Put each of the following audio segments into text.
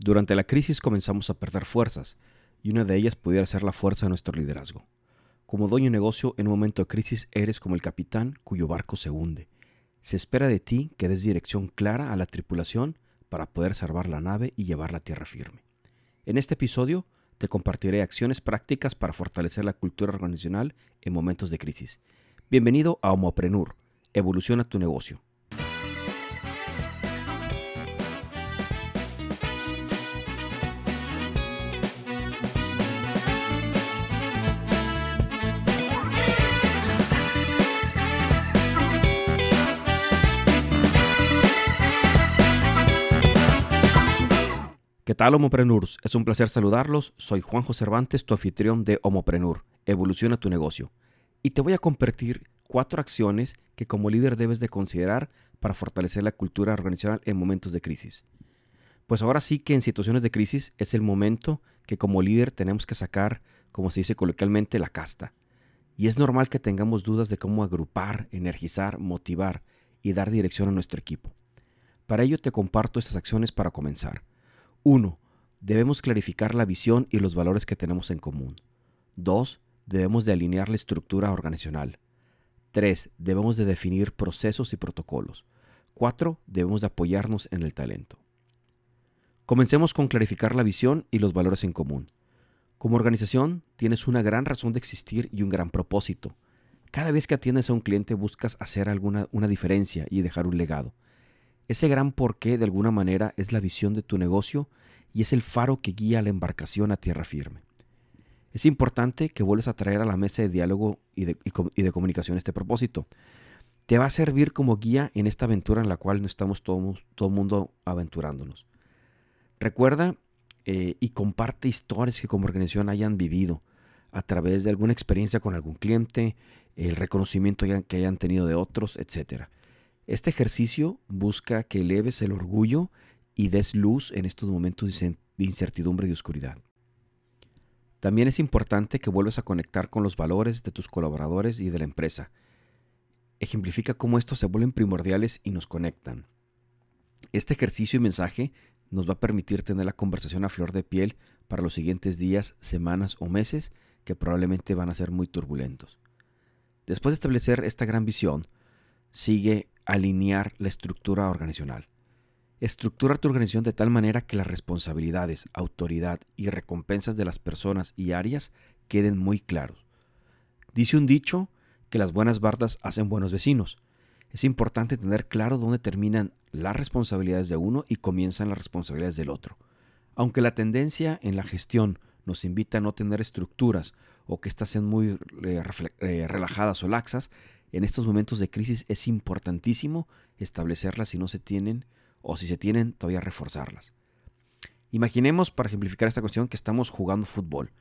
Durante la crisis comenzamos a perder fuerzas, y una de ellas pudiera ser la fuerza de nuestro liderazgo. Como dueño de negocio, en un momento de crisis eres como el capitán cuyo barco se hunde. Se espera de ti que des dirección clara a la tripulación para poder salvar la nave y llevarla a tierra firme. En este episodio te compartiré acciones prácticas para fortalecer la cultura organizacional en momentos de crisis. Bienvenido a Homoprenur. Evoluciona tu negocio. Tal, Homoprenurs? Es un placer saludarlos. Soy Juanjo Cervantes, tu anfitrión de Homoprenur. Evoluciona tu negocio. Y te voy a compartir cuatro acciones que como líder debes de considerar para fortalecer la cultura organizacional en momentos de crisis. Pues ahora sí que en situaciones de crisis es el momento que como líder tenemos que sacar, como se dice coloquialmente, la casta. Y es normal que tengamos dudas de cómo agrupar, energizar, motivar y dar dirección a nuestro equipo. Para ello te comparto estas acciones para comenzar. 1. Debemos clarificar la visión y los valores que tenemos en común. 2. Debemos de alinear la estructura organizacional. 3. Debemos de definir procesos y protocolos. 4. Debemos de apoyarnos en el talento. Comencemos con clarificar la visión y los valores en común. Como organización, tienes una gran razón de existir y un gran propósito. Cada vez que atiendes a un cliente buscas hacer alguna una diferencia y dejar un legado. Ese gran porqué de alguna manera es la visión de tu negocio y es el faro que guía la embarcación a tierra firme. Es importante que vuelvas a traer a la mesa de diálogo y de, comunicación este propósito. Te va a servir como guía en esta aventura en la cual no estamos todo el mundo aventurándonos. Recuerda eh, y comparte historias que como organización hayan vivido a través de alguna experiencia con algún cliente, el reconocimiento que hayan tenido de otros, etcétera. Este ejercicio busca que eleves el orgullo y des luz en estos momentos de incertidumbre y oscuridad. También es importante que vuelvas a conectar con los valores de tus colaboradores y de la empresa. Ejemplifica cómo estos se vuelven primordiales y nos conectan. Este ejercicio y mensaje nos va a permitir tener la conversación a flor de piel para los siguientes días, semanas o meses que probablemente van a ser muy turbulentos. Después de establecer esta gran visión, sigue alinear la estructura organizacional. Estructura tu organización de tal manera que las responsabilidades, autoridad y recompensas de las personas y áreas queden muy claros. Dice un dicho que las buenas bardas hacen buenos vecinos. Es importante tener claro dónde terminan las responsabilidades de uno y comienzan las responsabilidades del otro. Aunque la tendencia en la gestión nos invita a no tener estructuras o que éstas sean muy eh, eh, relajadas o laxas, en estos momentos de crisis es importantísimo establecerlas si no se tienen o si se tienen todavía reforzarlas. Imaginemos, para ejemplificar esta cuestión, que estamos jugando fútbol.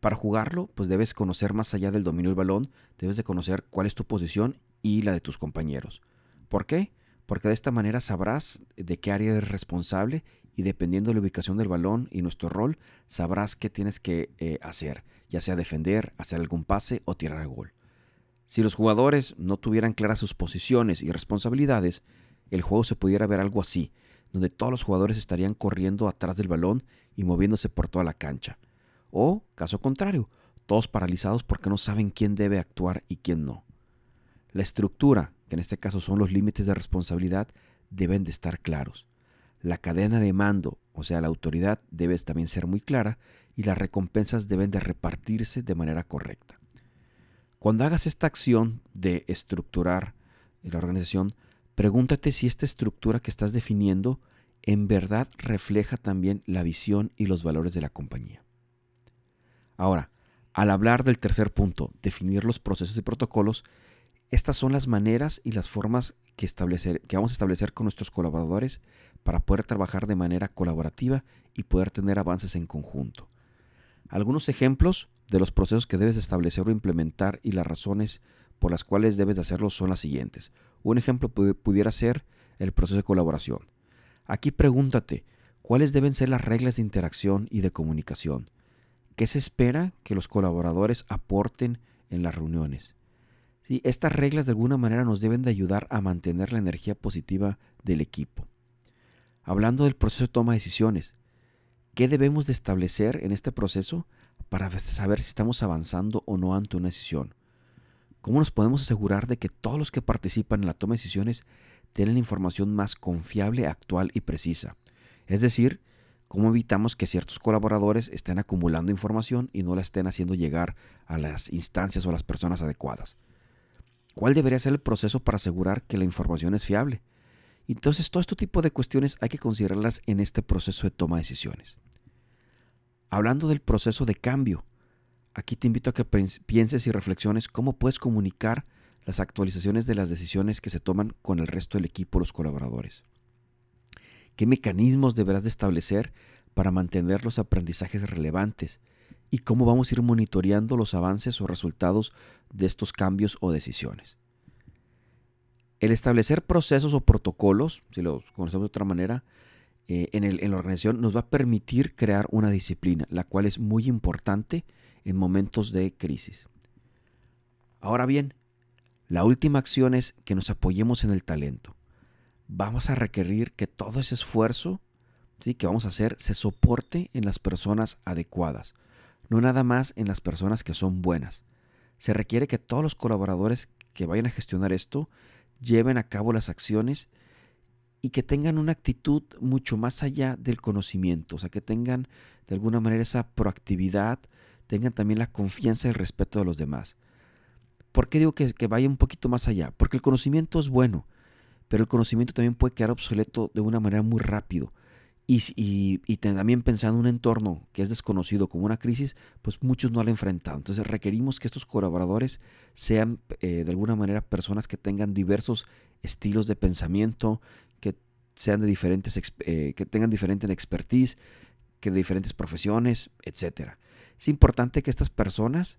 Para jugarlo, pues debes conocer más allá del dominio del balón, debes de conocer cuál es tu posición y la de tus compañeros. ¿Por qué? Porque de esta manera sabrás de qué área eres responsable y dependiendo de la ubicación del balón y nuestro rol, sabrás qué tienes que eh, hacer, ya sea defender, hacer algún pase o tirar el gol. Si los jugadores no tuvieran claras sus posiciones y responsabilidades, el juego se pudiera ver algo así, donde todos los jugadores estarían corriendo atrás del balón y moviéndose por toda la cancha. O, caso contrario, todos paralizados porque no saben quién debe actuar y quién no. La estructura, que en este caso son los límites de responsabilidad, deben de estar claros. La cadena de mando, o sea, la autoridad, debe también ser muy clara y las recompensas deben de repartirse de manera correcta. Cuando hagas esta acción de estructurar la organización, pregúntate si esta estructura que estás definiendo en verdad refleja también la visión y los valores de la compañía. Ahora, al hablar del tercer punto, definir los procesos y protocolos, estas son las maneras y las formas que, vamos a establecer con nuestros colaboradores para poder trabajar de manera colaborativa y poder tener avances en conjunto. Algunos ejemplos de los procesos que debes establecer o implementar y las razones por las cuales debes de hacerlo son las siguientes. Un ejemplo pudiera ser el proceso de colaboración. Aquí pregúntate, ¿cuáles deben ser las reglas de interacción y de comunicación? ¿Qué se espera que los colaboradores aporten en las reuniones? Sí, estas reglas de alguna manera nos deben de ayudar a mantener la energía positiva del equipo. Hablando del proceso de toma de decisiones, ¿Qué debemos de establecer en este proceso para saber si estamos avanzando o no ante una decisión? ¿Cómo nos podemos asegurar de que todos los que participan en la toma de decisiones tienen información más confiable, actual y precisa? Es decir, ¿cómo evitamos que ciertos colaboradores estén acumulando información y no la estén haciendo llegar a las instancias o las personas adecuadas? ¿Cuál debería ser el proceso para asegurar que la información es fiable? Entonces, todo este tipo de cuestiones hay que considerarlas en este proceso de toma de decisiones. Hablando del proceso de cambio, Aquí te invito a que pienses y reflexiones cómo puedes comunicar las actualizaciones de las decisiones que se toman con el resto del equipo, los colaboradores. ¿Qué mecanismos deberás de establecer para mantener los aprendizajes relevantes? ¿Y cómo vamos a ir monitoreando los avances o resultados de estos cambios o decisiones? El establecer procesos o protocolos, si los conocemos de otra manera, eh, en, en la organización nos va a permitir crear una disciplina, la cual es muy importante en momentos de crisis. Ahora bien, la última acción es que nos apoyemos en el talento. Vamos a requerir que todo ese esfuerzo ¿sí? que vamos a hacer se soporte en las personas adecuadas, no nada más en las personas que son buenas. Se requiere que todos los colaboradores que vayan a gestionar esto lleven a cabo las acciones y que tengan una actitud mucho más allá del conocimiento, o sea, que tengan de alguna manera esa proactividad, tengan también la confianza y el respeto de los demás. ¿Por qué digo que, vaya un poquito más allá? Porque el conocimiento es bueno, pero el conocimiento también puede quedar obsoleto de una manera muy rápido. Y, y, también pensando en un entorno que es desconocido como una crisis, pues muchos no lo han enfrentado. Entonces requerimos que estos colaboradores sean eh, de alguna manera personas que tengan diversos estilos de pensamiento, sean de diferentes, eh, que tengan diferente expertise, que de diferentes profesiones, etcétera. Es importante que estas personas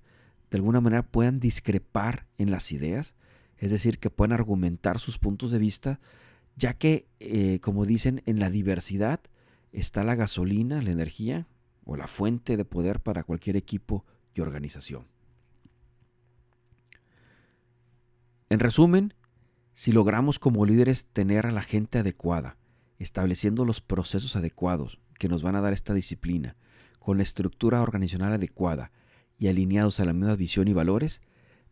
de alguna manera puedan discrepar en las ideas, es decir, que puedan argumentar sus puntos de vista, ya que, eh, como dicen, en la diversidad está la gasolina, la energía o la fuente de poder para cualquier equipo y organización. En resumen, si logramos como líderes tener a la gente adecuada, estableciendo los procesos adecuados que nos van a dar esta disciplina, con la estructura organizacional adecuada y alineados a la misma visión y valores,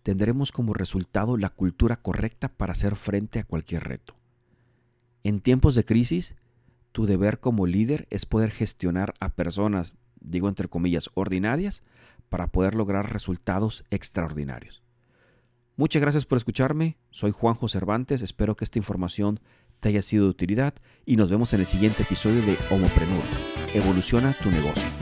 tendremos como resultado la cultura correcta para hacer frente a cualquier reto. En tiempos de crisis, tu deber como líder es poder gestionar a personas, digo entre comillas, ordinarias, para poder lograr resultados extraordinarios. Muchas gracias por escucharme, soy Juanjo Cervantes, espero que esta información te haya sido de utilidad y nos vemos en el siguiente episodio de Homoprenur. Evoluciona tu negocio.